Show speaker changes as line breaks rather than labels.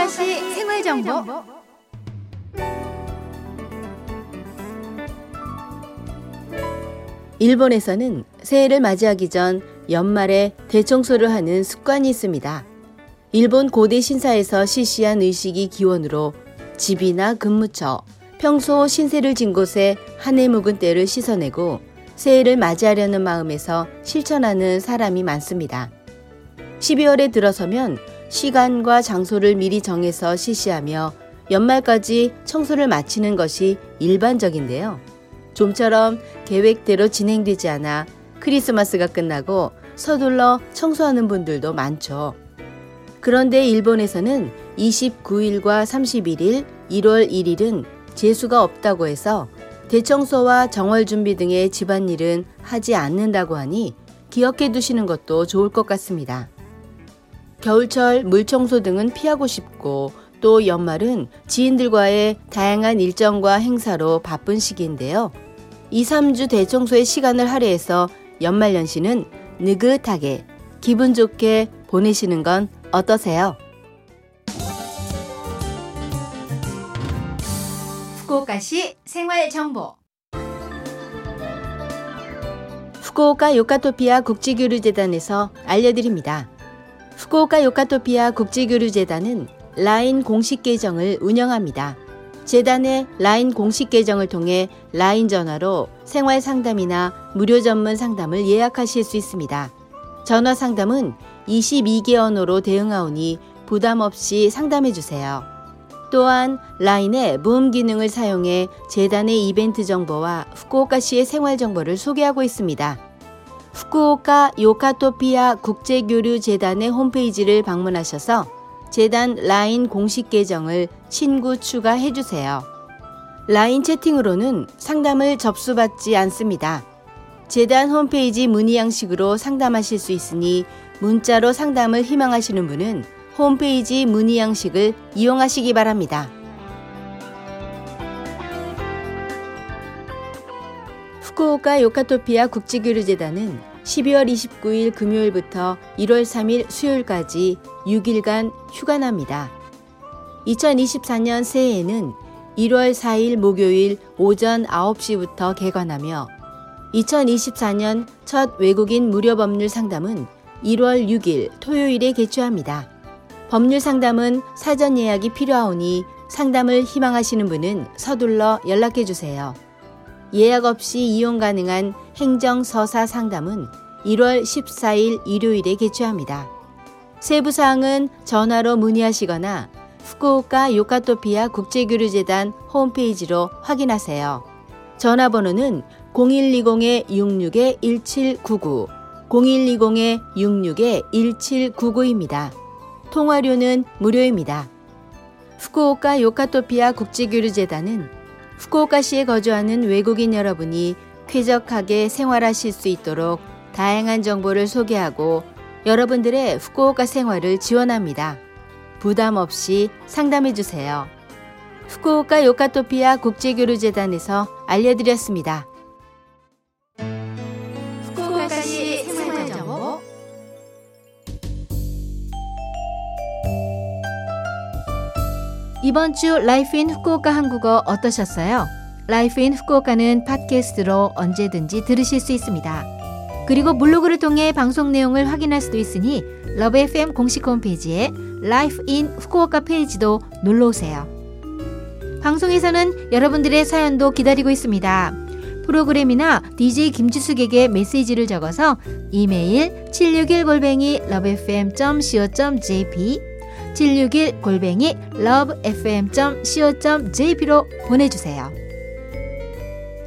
후쿠오카시 생활 정보.
일본에서는 새해를 맞이하기 전 연말에 대청소를 하는 습관이 있습니다. 일본 고대 신사에서 실시한 의식이 기원으로 집이나 근무처, 평소 신세를 진 곳에 한 해 묵은 때를 씻어내고 새해를 맞이하려는 마음에서 실천하는 사람이 많습니다. 12월에 들어서면 시간과 장소를 미리 정해서 실시하며 연말까지 청소를 마치는 것이 일반적인데요. 좀처럼 계획대로 진행되지 않아 크리스마스가 끝나고 서둘러 청소하는 분들도 많죠. 그런데 일본에서는 29일과 31일, 1월 1일은 재수가 없다고 해서 대청소와 정월 준비 등의 집안일은 하지 않는다고 하니 기억해 두시는 것도 좋을 것 같습니다. 겨울철 물청소 등은 피하고 싶고 또 연말은 지인들과의 다양한 일정과 행사로 바쁜 시기인데요. 2, 3주 대청소의 시간을 할애해서 연말연시는 느긋하게 기분 좋게 보내시는 건 어떠세요?
후쿠오카시 생활 정보.
후쿠오카 요카토피아 국제교류재단에서 알려드립니다. 후쿠오카 요카토피아 국제교류재단은 라인 공식 계정을 운영합니다. 재단의 라인 공식 계정을 통해 라인 전화로 생활 상담이나 무료 전문 상담을 예약하실 수 있습니다. 전화 상담은 22개 언어로 대응하오니 부담 없이 상담해 주세요. 또한 라인의 모음 기능을 사용해 재단의 이벤트 정보와 후쿠오카시의 생활 정보를 소개하고 있습니다. 후쿠오카 요카토피아 국제교류재단의 홈페이지를 방문하셔서 재단 라인 공식 계정을 친구 추가해 주세요. 라인 채팅으로는 상담을 접수받지 않습니다. 재단 홈페이지 문의 양식으로 상담하실 수 있으니 문자로 상담을 희망하시는 분은 홈페이지 문의 양식을 이용하시기 바랍니다. 후쿠오카 요카토피아 국제교류재단은 12월 29일 금요일부터 1월 3일 수요일까지 6일간 휴관합니다. 2024년 새해에는 1월 4일 목요일 오전 9시부터 개관하며 2024년 첫 외국인 무료 법률 상담은 1월 6일 토요일에 개최합니다. 법률 상담은 사전 예약이 필요하오니 상담을 희망하시는 분은 서둘러 연락해 주세요. 예약 없이 이용 가능한 행정서사 상담은 1월 14일 일요일에 개최합니다. 세부 사항은 전화로 문의하시거나 후쿠오카 요카토피아 국제교류재단 홈페이지로 확인하세요. 전화번호는 0120-66-1799, 0120-66-1799입니다. 통화료는 무료입니다. 후쿠오카 요카토피아 국제교류재단은 후쿠오카시에 거주하는 외국인 여러분이 쾌적하게 생활하실 수 있도록 다양한 정보를 소개하고 여러분들의 후쿠오카 생활을 지원합니다. 부담 없이 상담해 주세요. 후쿠오카 요카토피아 국제교류재단에서 알려드렸습니다.
후쿠오카시 생활 정보. 이번 주 Life in Fukuoka 한국어 어떠셨어요? Life in Fukuoka는 팟캐스트로 언제든지 들으실 수 있습니다. 그리고 블로그를 통해 방송 내용을 확인할 수도 있으니 LOVE FM 공식 홈페이지에 Life in Fukuoka 페이지도 놀러 오세요. 방송에서는 여러분들의 사연도 기다리고 있습니다. 프로그램이나 DJ 김지숙에게 메시지를 적어서 이메일 761골뱅이 lovefm.co.jp 761 골뱅이 lovefm.co.jp로 보내주세요.